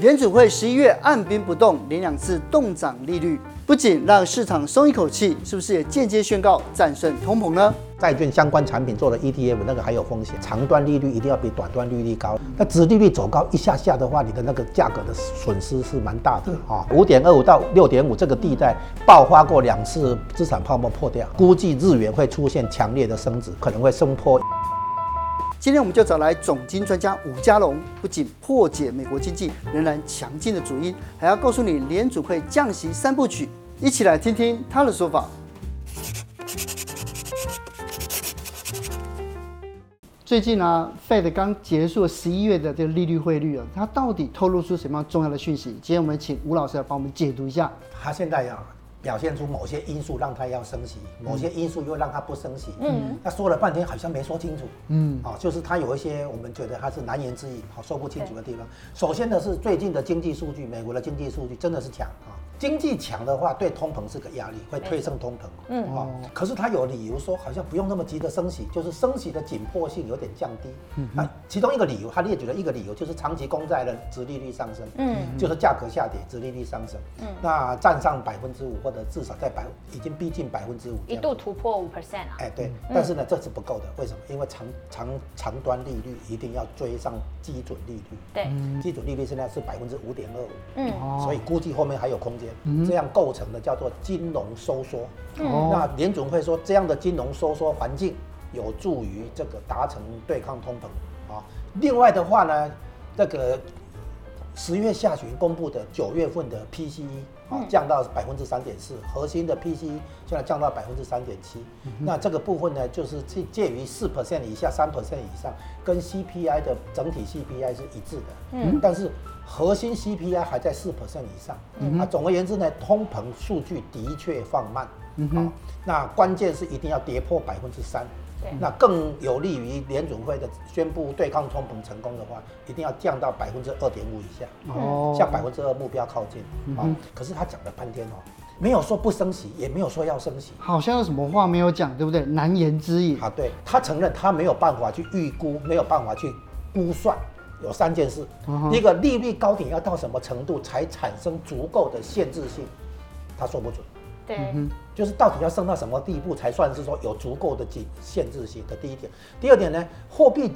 联准会十一月按兵不动，连两次动涨利率，不仅让市场松一口气，是不是也间接宣告战胜通膨呢？债券相关产品做的 ETF 那个还有风险，长端利率一定要比短端利率高。那殖利率走高一下下的话，你的那个价格的损失是蛮大的啊。五点二五到六点五这个地带爆发过两次资产泡沫破掉，估计日元会出现强烈的升值，可能会升破。今天我们就找来总经专家伍家龙，不仅破解美国经济仍然强劲的主因，还要告诉你联储会降息三部曲，一起来听听他的说法。最近呢、，Fed 刚结束十一月的这个利率汇率啊，它到底透露出什么样重要的讯息？今天我们请吴老师来帮我们解读一下。他现在呀。表现出某些因素让他要升息，某些因素又让他不升息。嗯，他说了半天好像没说清楚。嗯，啊，就是他有一些我们觉得他是难言之隐，好说不清楚的地方。首先呢是最近的经济数据，美国的经济数据真的是强啊。经济强的话，对通膨是个压力，会推升通膨。嗯哦，可是他有理由说，好像不用那么急着升息，就是升息的紧迫性有点降低。嗯，啊其中一个理由，他列举了一个理由，就是长期公债的殖利率上升。嗯，就是价格下跌，殖利率上升。嗯，那占上百分之五，或者至少在百，已经逼近百分之五，一度突破五 percent 啊。哎，对，但是呢，这是不够的。为什么？因为长长长端利率一定要追上基准利率。对，基准利率现在是百分之五点二五。嗯，所以估计后面还有空间。这样构成的叫做金融收缩。嗯，那联总会说这样的金融收缩环境有助于这个达成对抗通膨啊。另外的话呢，这个十月下旬公布的九月份的 PCE 啊降到百分之三点四，核心的 PCE 现在降到百分之三点七。那这个部分呢，就是介介于四 percent 以下三 percent 以上，跟 CPI 的整体 CPI 是一致的。嗯，但是。核心 CPI 还在四 percent 以上，嗯，啊，总而言之呢，通膨数据的确放慢，嗯哼，啊，那关键是一定要跌破百分之三，对，那更有利于联准会的宣布对抗通膨成功的话，一定要降到百分之二点五以下，哦，向百分之二目标靠近，嗯，啊，可是他讲了半天哦，没有说不升息，也没有说要升息，好像有什么话没有讲，对不对？难言之隐，啊，对，他承认他没有办法去预估，没有办法去估算。有三件事，第一个利率高点要到什么程度才产生足够的限制性，他说不准。对，就是到底要升到什么地步才算是说有足够的紧限制性的第一点。第二点呢，货币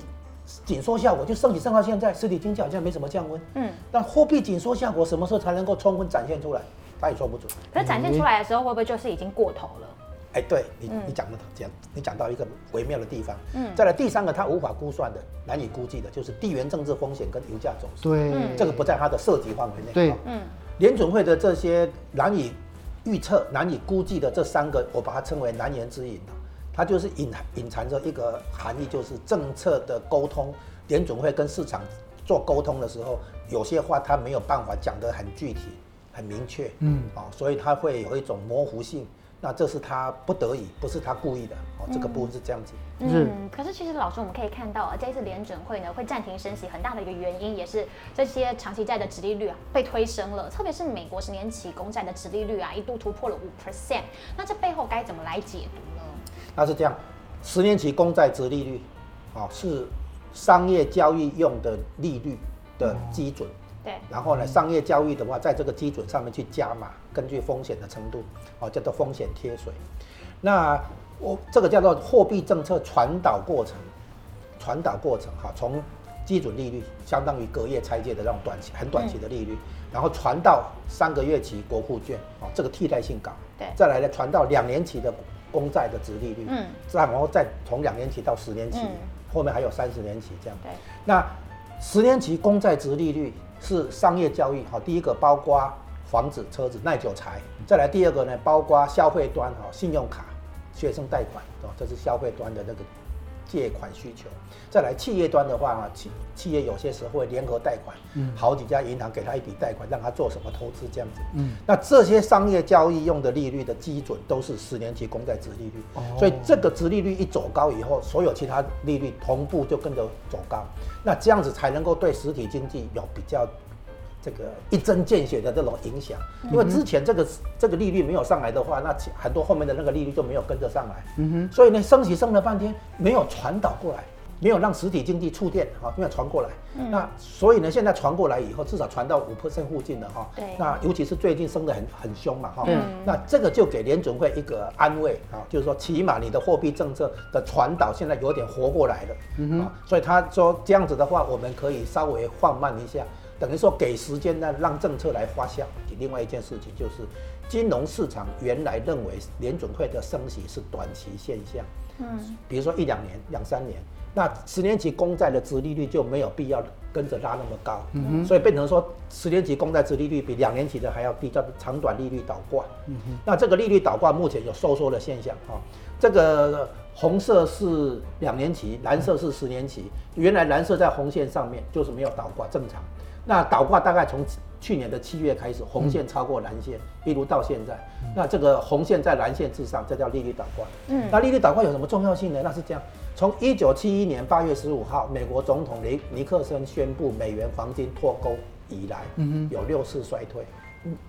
紧缩效果就升起升到现在，实体经济好像没什么降温。嗯，但货币紧缩效果什么时候才能够充分展现出来？他也说不准。可是展现出来的时候，会不会就是已经过头了？哎，对你，你讲的讲，你讲到一个微妙的地方。嗯，再来第三个，他无法估算的、难以估计的，就是地缘政治风险跟油价走势。对，这个不在他的涉及范围内。对，嗯，联准会的这些难以预测、难以估计的这三个，我把它称为难言之隐。它就是隐隐藏着一个含义，就是政策的沟通。联总会跟市场做沟通的时候，有些话它没有办法讲得很具体、很明确。嗯，啊，所以它会有一种模糊性。那这是他不得已，不是他故意的哦。这个部分是这样子。嗯，可是其实老师，我们可以看到啊，这一次联准会呢会暂停升息，很大的一个原因也是这些长期债的殖利率啊被推升了，特别是美国十年期公债的殖利率啊一度突破了五 percent。那这背后该怎么来解读呢？那是这样，十年期公债殖利率啊是商业交易用的利率的基准。对，然后呢，商业交易的话，在这个基准上面去加码，根据风险的程度，哦，叫做风险贴水。那我这个叫做货币政策传导过程，传导过程哈，从基准利率相当于隔夜拆借的那种短期、很短期的利率，然后传到三个月期国库券，哦，这个替代性高。对，再来呢，传到两年期的公债的值利率，嗯，然后再从两年期到十年期，后面还有三十年期这样。对，那十年期公债值利率。是商业交易，哈，第一个包括房子、车子、耐久材，再来第二个呢，包括消费端，哈，信用卡、学生贷款，哦，这是消费端的那个借款需求。再来企业端的话，呢，企企业有些时候会联合贷款，嗯，好几家银行给他一笔贷款，让他做什么投资这样子，嗯，那这些商业交易用的利率的基准都是十年期公债值利率，哦，所以这个值利率一走高以后，所有其他利率同步就跟着走高。那这样子才能够对实体经济有比较这个一针见血的这种影响，因为之前这个这个利率没有上来的话，那很多后面的那个利率就没有跟着上来。嗯哼。所以呢，升息升了半天没有传导过来，没有让实体经济触电哈，没有传过来。嗯、那所以呢，现在传过来以后，至少传到五 percent 附近了哈。对。那尤其是最近升得很很凶嘛哈。嗯。那这个就给联准会一个安慰啊，就是说起码你的货币政策的传导现在有点活过来了。嗯哼。所以他说这样子的话，我们可以稍微放慢一下，等于说给时间呢，让政策来发酵。另外一件事情就是，金融市场原来认为联准会的升息是短期现象。嗯。比如说一两年、两三年。那十年期公债的殖利率就没有必要跟着拉那么高，嗯哼，所以变成说十年期公债殖利率比两年期的还要低，叫长短利率倒挂。嗯哼，那这个利率倒挂目前有收缩的现象啊。这个红色是两年期，蓝色是十年期。原来蓝色在红线上面就是没有倒挂，正常。那倒挂大概从去年的七月开始，红线超过蓝线，一路到现在。那这个红线在蓝线之上，这叫利率倒挂。嗯，那利率倒挂有什么重要性呢？那是这样。从一九七一年八月十五号，美国总统尼尼克森宣布美元黄金脱钩以来，嗯有六次衰退，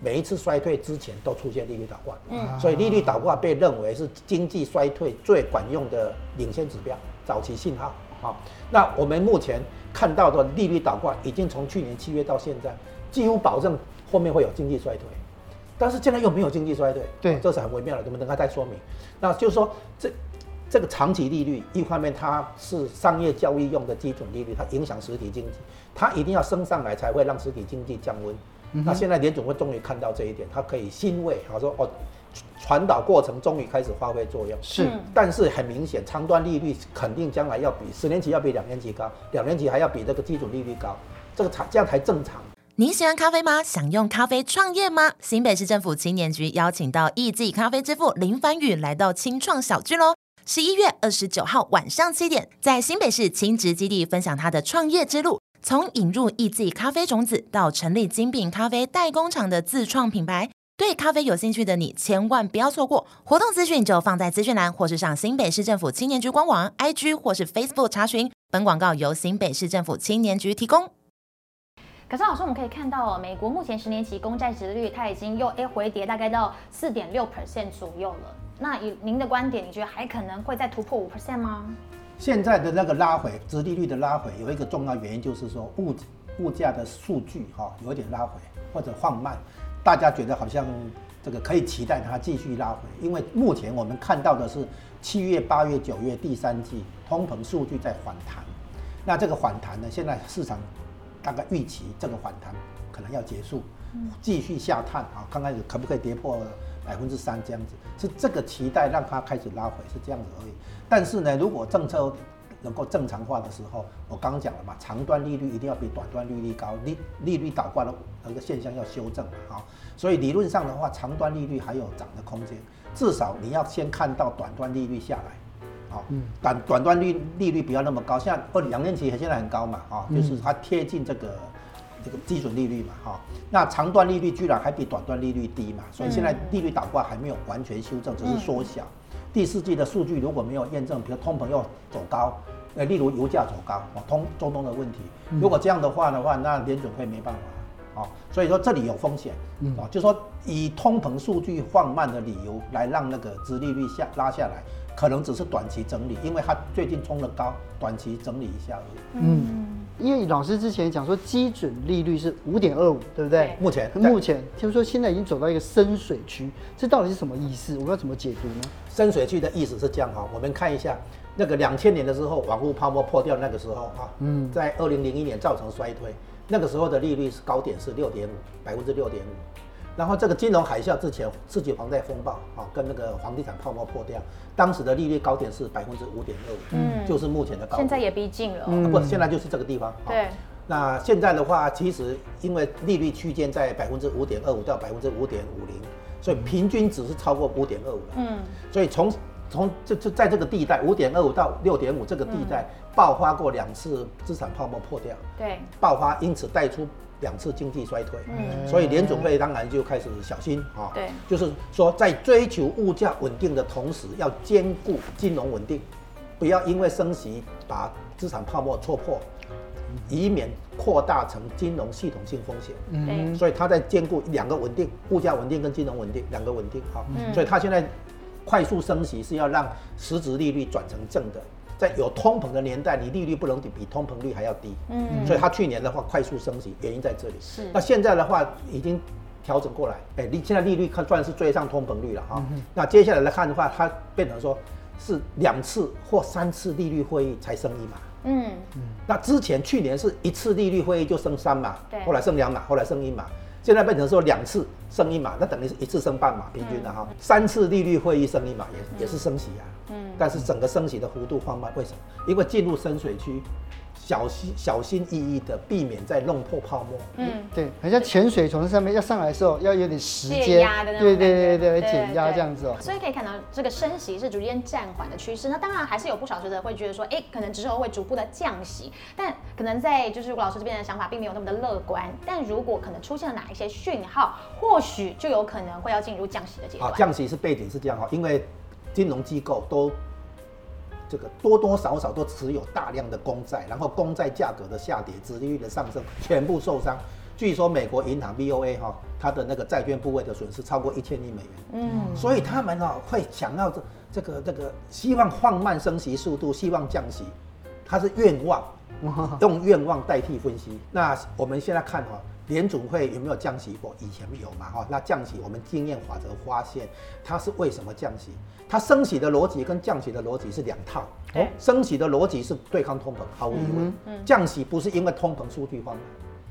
每一次衰退之前都出现利率倒挂，嗯，所以利率倒挂被认为是经济衰退最管用的领先指标、早期信号。好，那我们目前看到的利率倒挂已经从去年七月到现在，几乎保证后面会有经济衰退，但是现在又没有经济衰退，对，这是很微妙的，我们等下再说明。那就是说这。这个长期利率，一方面它是商业交易用的基准利率，它影响实体经济，它一定要升上来才会让实体经济降温。嗯、那现在联总会终于看到这一点，它可以欣慰，他说哦，传导过程终于开始发挥作用。是，但是很明显，长端利率肯定将来要比十年期要比两年期高，两年期还要比这个基准利率高，这个才这样才正常。你喜欢咖啡吗？想用咖啡创业吗？新北市政府青年局邀请到艺伎咖啡之父林凡宇来到青创小聚喽。十一月二十九号晚上七点，在新北市青职基地分享他的创业之路，从引入艺伎咖啡种子到成立精品咖啡代工厂的自创品牌。对咖啡有兴趣的你，千万不要错过活动资讯，就放在资讯栏，或是上新北市政府青年局官网、IG 或是 Facebook 查询。本广告由新北市政府青年局提供。可是老师，我们可以看到哦，美国目前十年期公债殖率它已经又诶回跌，大概到四点六 percent 左右了。那以您的观点，你觉得还可能会再突破五 percent 吗？现在的那个拉回，殖利率的拉回，有一个重要原因就是说物物价的数据哈有一点拉回或者放慢，大家觉得好像这个可以期待它继续拉回，因为目前我们看到的是七月、八月、九月第三季通膨数据在反弹，那这个反弹呢，现在市场大概预期这个反弹可能要结束，继续下探啊，看看可不可以跌破。百分之三这样子，是这个期待让它开始拉回，是这样子而已。但是呢，如果政策能够正常化的时候，我刚刚讲了嘛，长端利率一定要比短端利率高，利利率倒挂的那个现象要修正嘛，哈。所以理论上的话，长端利率还有涨的空间，至少你要先看到短端利率下来，好，短短端利利率不要那么高，像二两年期现在很高嘛，啊，就是它贴近这个。这个基准利率嘛，哈，那长端利率居然还比短端利率低嘛，所以现在利率倒挂还没有完全修正，只是缩小。第四季的数据如果没有验证，比如通膨又走高，呃，例如油价走高，通中东的问题，如果这样的话的话，那联准会没办法，啊，所以说这里有风险，啊，就说以通膨数据放慢的理由来让那个殖利率下拉下来，可能只是短期整理，因为它最近冲得高，短期整理一下而已。嗯。因为老师之前讲说基准利率是五点二五，对不对？目前目前听说现在已经走到一个深水区，这到底是什么意思？我们要怎么解读呢？深水区的意思是这样哈，我们看一下那个两千年的时候，网络泡沫破掉那个时候啊，嗯，在二零零一年造成衰退，那个时候的利率是高点是六点五，百分之六点五。然后这个金融海啸之前，世纪房贷风暴啊，跟那个房地产泡沫破掉，当时的利率高点是百分之五点二五，嗯，就是目前的高点。现在也逼近了，嗯，不，现在就是这个地方。对。那现在的话，其实因为利率区间在百分之五点二五到百分之五点五零，所以平均值是超过五点二五了。嗯。所以从从这这在这个地带五点二五到六点五这个地带爆发过两次资产泡沫破掉，对，爆发，因此带出。两次经济衰退，嗯，所以联准会当然就开始小心啊，对，就是说在追求物价稳定的同时，要兼顾金融稳定，不要因为升息把资产泡沫戳破，以免扩大成金融系统性风险，嗯，所以他在兼顾两个稳定，物价稳定跟金融稳定两个稳定，好，所以他现在快速升息是要让实质利率转成正的。在有通膨的年代，你利率不能比通膨率还要低。嗯，所以它去年的话快速升息，原因在这里。是。那现在的话已经调整过来，哎，利现在利率看算是追上通膨率了哈。嗯、那接下来来看的话，它变成说是两次或三次利率会议才升一码。嗯嗯。那之前去年是一次利率会议就升三码，对，后来升两码，后来升一码。现在变成说两次升一码，那等于是一次升半码，平均的哈。三次利率会议升一码，也也是升息啊。嗯。但是整个升息的幅度放慢，为什么？因为进入深水区。小心小心翼翼的避免再弄破泡沫。嗯，对，好像潜水从上面要上来的时候要有点时间，对对对对，减压这样子哦。所以可以看到这个升息是逐渐暂缓的趋势。那当然还是有不少学者会觉得说，哎，可能之后会逐步的降息，但可能在就是吴老师这边的想法并没有那么的乐观。但如果可能出现了哪一些讯号，或许就有可能会要进入降息的阶段。降息是背景是这样哈，因为金融机构都。这个多多少少都持有大量的公债，然后公债价格的下跌，殖利率的上升，全部受伤。据说美国银行 BOA 哈，它的那个债券部位的损失超过一千亿美元。嗯，所以他们呢会想要这这个这个希望放慢升息速度，希望降息，它是愿望，用愿望代替分析。那我们现在看哈。联总会有没有降息过？以前有嘛哈？那降息，我们经验法则发现，它是为什么降息？它升息的逻辑跟降息的逻辑是两套。哦，升息的逻辑是对抗通膨，毫无疑问。嗯，降息不是因为通膨数据放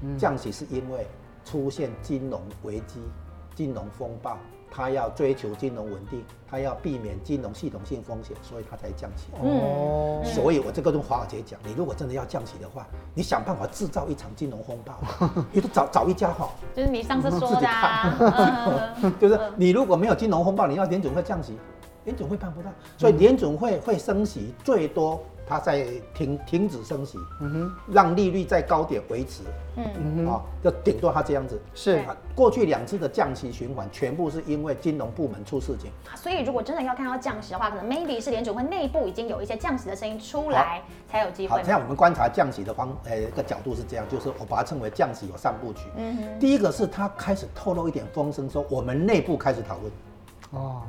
慢，降息是因为出现金融危机、金融风暴。他要追求金融稳定，他要避免金融系统性风险，所以他才降息。哦，所以我这个跟华尔街讲，你如果真的要降息的话，你想办法制造一场金融风暴，你都找找一家哈，就是你上次说的，啊，就是你如果没有金融风暴，你要联准会降息，联准会办不到，所以联准会会升息最多。它在停停止升息，嗯哼，让利率在高点维持，嗯嗯啊，就顶多它这样子。是，过去两次的降息循环，全部是因为金融部门出事情。所以如果真的要看到降息的话，可能 maybe 是联储会内部已经有一些降息的声音出来，才有机会。好，现在我们观察降息的方，呃，一个角度是这样，就是我把它称为降息有三部曲。嗯哼，第一个是它开始透露一点风声，说我们内部开始讨论。哦。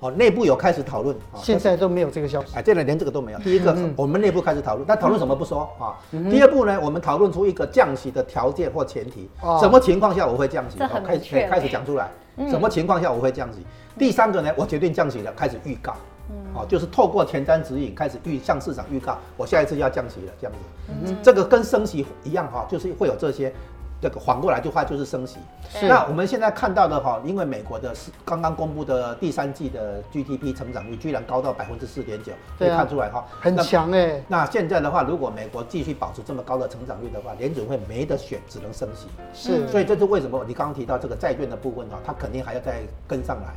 哦，内部有开始讨论，现在都没有这个消息。哎，这两连这个都没有。第一个，我们内部开始讨论，但讨论什么不说啊。第二步呢，我们讨论出一个降息的条件或前提，什么情况下我会降息？开始开始讲出来，什么情况下我会降息？第三个呢，我决定降息了，开始预告，哦，就是透过前瞻指引开始预向市场预告，我下一次要降息了，这样子。这个跟升息一样哈，就是会有这些。这个反过来的话就是升息。是那我们现在看到的哈，因为美国的是刚刚公布的第三季的 GDP 成长率居然高到百分之四点九，可以看出来哈，很强哎。那现在的话，如果美国继续保持这么高的成长率的话，联准会没得选，只能升息。是，所以这是为什么你刚刚提到这个债券的部分哈，它肯定还要再跟上来。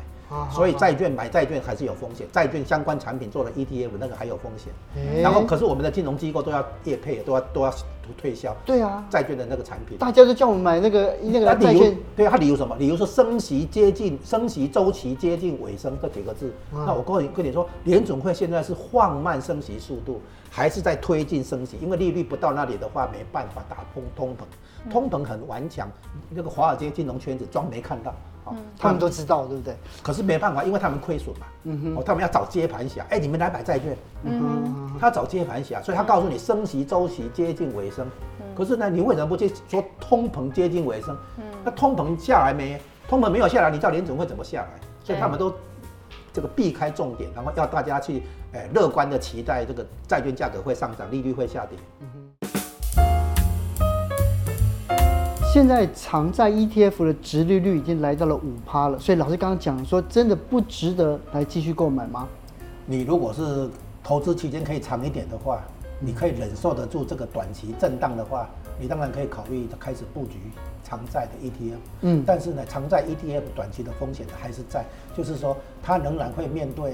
所以债券买债券还是有风险，债券相关产品做了 ETF 那个还有风险。然后可是我们的金融机构都要业配，都要都要推销。对啊，债券的那个产品，大家都叫我们买那个那个债券。对啊，他理由什么？理由说升息接近升息周期接近尾声这几个字。那我跟你跟你说，联总会现在是放慢升息速度，还是在推进升息？因为利率不到那里的话，没办法打通通膨，通膨很顽强。那个华尔街金融圈子装没看到。嗯、他们都知道，对不对？可是没办法，因为他们亏损嘛。嗯哼。哦，他们要找接盘侠。哎，你们来买债券。嗯哼。他找接盘侠，所以他告诉你升息周期接近尾声。嗯。可是呢，你为什么不去说通膨接近尾声？嗯。那通膨下来没？通膨没有下来，你知道联总会怎么下来？所以他们都这个避开重点，然后要大家去哎乐观的期待这个债券价格会上涨，利率会下跌。嗯哼。现在长债 ETF 的值利率已经来到了五趴了，所以老师刚刚讲说，真的不值得来继续购买吗？你如果是投资期间可以长一点的话，你可以忍受得住这个短期震荡的话，你当然可以考虑开始布局长债的 ETF。嗯，但是呢，长债 ETF 短期的风险还是在，就是说它仍然会面对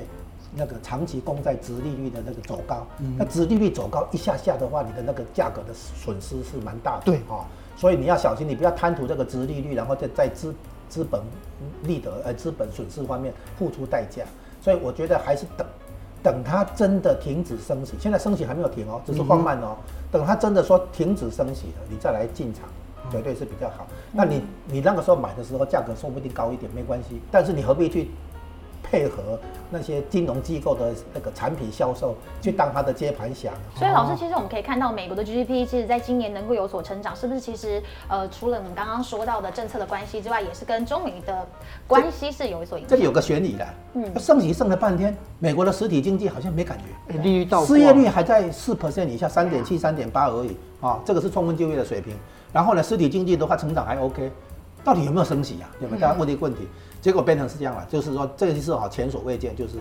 那个长期公债值利率的那个走高。嗯，那值利率走高一下下的话，你的那个价格的损失是蛮大的。对啊。所以你要小心，你不要贪图这个值利率，然后再在资资本利得呃资本损失方面付出代价。所以我觉得还是等，等它真的停止升息，现在升息还没有停哦，只是放慢哦。等它真的说停止升息了，你再来进场，绝对是比较好。那你你那个时候买的时候价格说不定高一点没关系，但是你何必去配合那些金融机构的那个产品销售，去当他的接盘侠。所以老师，其实我们可以看到，美国的 GDP 其实在今年能够有所成长，是不是？其实呃，除了我们刚刚说到的政策的关系之外，也是跟中美的关系是有所影响。这里有个悬疑的，嗯，升息升了半天，美国的实体经济好像没感觉，利率倒挂，失业率还在四 percent 以下，三点七、三点八而已啊，这个是充分就业的水平。然后呢，实体经济的话成长还 OK，到底有没有升息啊？有没有？大家问这个问题。结果变成是这样了，就是说这一次哈前所未见，就是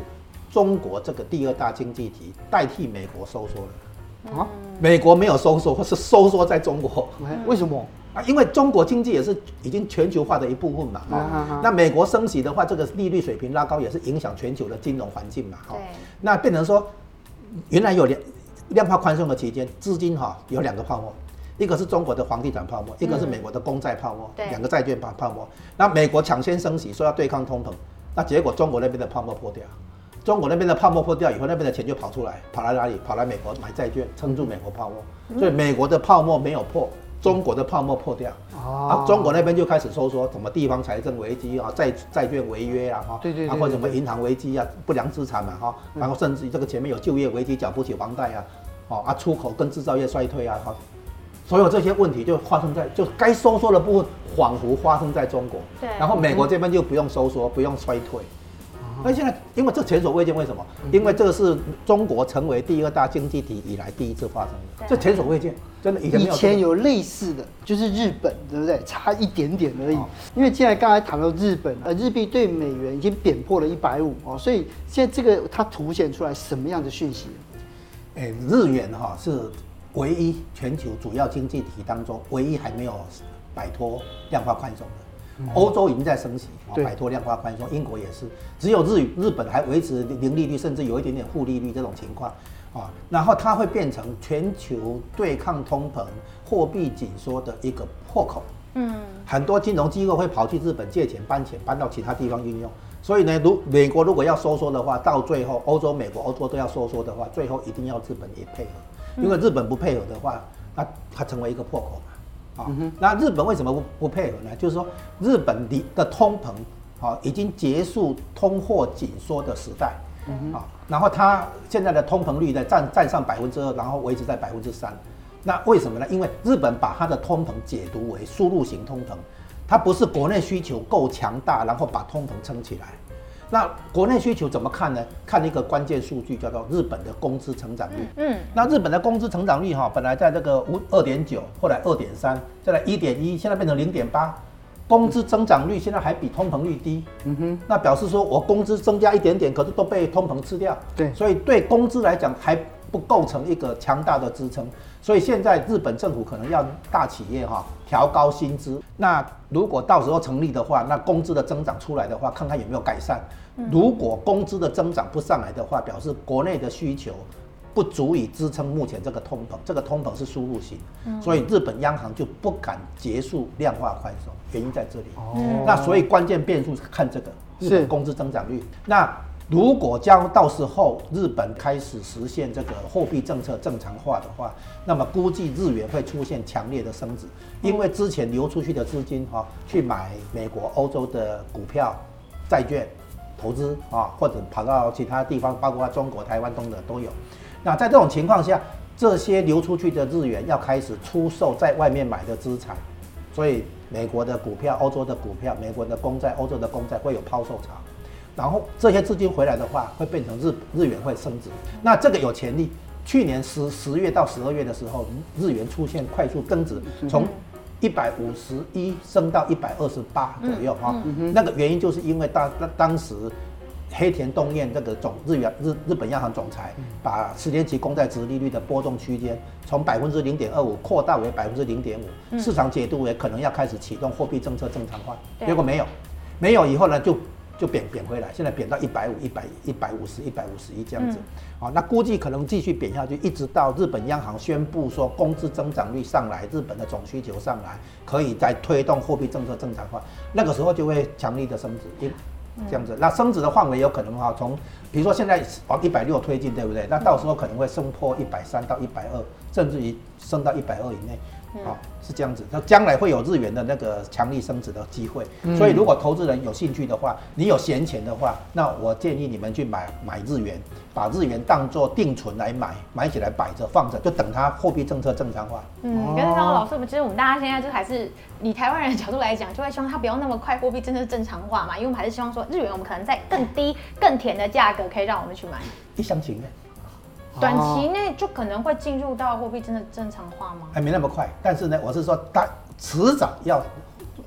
中国这个第二大经济体代替美国收缩了啊！美国没有收缩，或是收缩在中国，为什么啊？因为中国经济也是已经全球化的一部分嘛。啊，那美国升息的话，这个利率水平拉高也是影响全球的金融环境嘛。对。那变成说，原来有量量化宽松的期间，资金哈有两个泡沫。一个是中国的房地产泡沫，一个是美国的公债泡沫，两、嗯、个债券泡泡沫。那美国抢先升息，说要对抗通膨，那结果中国那边的泡沫破掉，中国那边的泡沫破掉以后，那边的钱就跑出来，跑来哪里？跑来美国买债券，撑住美国泡沫。所以美国的泡沫没有破，中国的泡沫破掉。嗯、啊，中国那边就开始收缩，什么地方财政危机啊，债债券违约啊，哈，对对，然后什么银行危机啊，不良资产嘛，哈，然后甚至这个前面有就业危机，缴不起房贷啊，哦啊，出口跟制造业衰退啊，哈。所有这些问题就发生在，就该收缩的部分仿佛发生在中国，对，然后美国这边就不用收缩，不用衰退。那现在因为这前所未见，为什么？因为这个是中国成为第二大经济体以来第一次发生的，这前所未见，真的以前有。以前有类似的，就是日本，对不对？差一点点而已。因为既然刚才谈到日本，呃，日币对美元已经贬破了一百五哦，所以现在这个它凸显出来什么样的讯息？哎，日元哈是。唯一全球主要经济体当中，唯一还没有摆脱量化宽松的，欧洲已经在升息，摆脱量化宽松，英国也是，只有日日本还维持零利率，甚至有一点点负利率这种情况啊，然后它会变成全球对抗通膨、货币紧缩的一个破口。嗯，很多金融机构会跑去日本借钱搬钱，搬到其他地方运用。所以呢，如美国如果要收缩的话，到最后欧洲、美国、欧洲都要收缩的话，最后一定要日本也配合。因为日本不配合的话，那它成为一个破口嘛，啊，那日本为什么不不配合呢？就是说日本的的通膨啊已经结束通货紧缩的时代，啊，然后它现在的通膨率呢占占上百分之二，然后维持在百分之三，那为什么呢？因为日本把它的通膨解读为输入型通膨，它不是国内需求够强大，然后把通膨撑起来。那国内需求怎么看呢？看一个关键数据，叫做日本的工资成长率。嗯，那日本的工资成长率哈，本来在这个五二点九，后来二点三，再来一点一，现在变成零点八，工资增长率现在还比通膨率低。嗯哼，那表示说我工资增加一点点，可是都被通膨吃掉。对，所以对工资来讲还不构成一个强大的支撑。所以现在日本政府可能要大企业哈调高薪资。那如果到时候成立的话，那工资的增长出来的话，看看有没有改善。如果工资的增长不上来的话，表示国内的需求不足以支撑目前这个通膨。这个通膨是输入型，所以日本央行就不敢结束量化宽松，原因在这里。哦，那所以关键变数是看这个日本工资增长率。那。如果将到时候日本开始实现这个货币政策正常化的话，那么估计日元会出现强烈的升值，因为之前流出去的资金哈，去买美国、欧洲的股票、债券投资啊，或者跑到其他地方，包括中国、台湾等等都有。那在这种情况下，这些流出去的日元要开始出售在外面买的资产，所以美国的股票、欧洲的股票、美国的公债、欧洲的公债会有抛售潮。然后这些资金回来的话，会变成日日元会升值，那这个有潜力。去年十十月到十二月的时候，日元出现快速增值，从一百五十一升到一百二十八左右哈。那个原因就是因为当当当时黑田东彦这个总日元日日本央行总裁，把十年期公债值利率的波动区间从百分之零点二五扩大为百分之零点五，市场解读为可能要开始启动货币政策正常化，结果没有，没有以后呢就。就贬贬回来，现在贬到一百五、一百一百五十、一百五十一这样子，啊，那估计可能继续贬下去，一直到日本央行宣布说工资增长率上来，日本的总需求上来，可以再推动货币政策正常化，那个时候就会强力的升值，这样子，那升值的范围有可能哈，从比如说现在往一百六推进，对不对？那到时候可能会升破一百三到一百二，甚至于升到一百二以内。好，是这样子。那将来会有日元的那个强力升值的机会，所以如果投资人有兴趣的话，你有闲钱的话，那我建议你们去买买日元，把日元当做定存来买，买起来摆着放着，就等它货币政策正常化。嗯，跟刚刚老师，我们其实我们大家现在就还是以台湾人的角度来讲，就会希望它不要那么快货币政策正常化嘛，因为我们还是希望说日元我们可能在更低、更甜的价格可以让我们去买。一厢情愿。短期内就可能会进入到货币真的正常化吗？还没那么快，但是呢，我是说它迟早要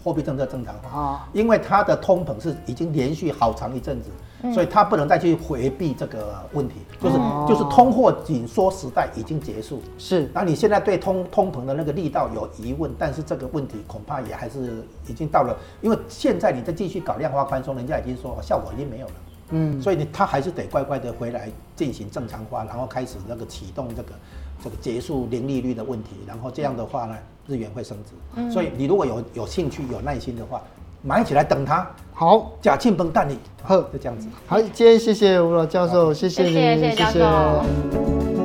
货币政策正常化啊，因为它的通膨是已经连续好长一阵子，所以它不能再去回避这个问题，就是就是通货紧缩时代已经结束。是，那你现在对通通膨的那个力道有疑问，但是这个问题恐怕也还是已经到了，因为现在你再继续搞量化宽松，人家已经说效果已经没有了。嗯，所以呢，他还是得乖乖的回来进行正常化，然后开始那个启动这个这个结束零利率的问题，然后这样的话呢，日元会升值。嗯，所以你如果有有兴趣、有耐心的话，买起来等它。好，假庆崩蛋你，呵，就这样子。好，今天谢谢吴老教授，谢谢你，谢谢教授。